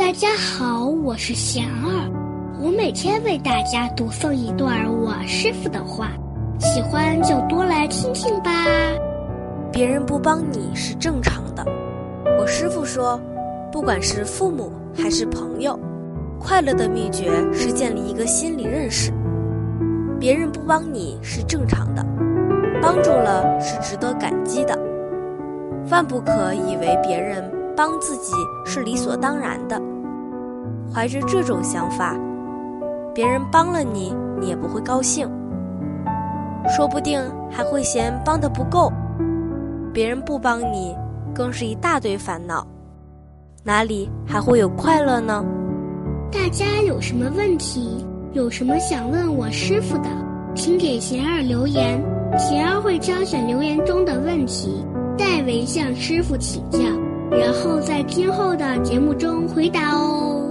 大家好，我是贤儿，我每天为大家读诵一段我师傅的话，喜欢就多来听听吧。别人不帮你是正常的，我师傅说，不管是父母还是朋友，快乐的秘诀是建立一个心理认识。别人不帮你是正常的，帮助了是值得感激的，万不可以为别人帮自己是理所当然的。怀着这种想法，别人帮了你，你也不会高兴，说不定还会嫌帮的不够。别人不帮你，更是一大堆烦恼，哪里还会有快乐呢？大家有什么问题，有什么想问我师傅的，请给贤儿留言，贤儿会挑选留言中的问题，代为向师傅请教，然后在今后的节目中回答哦。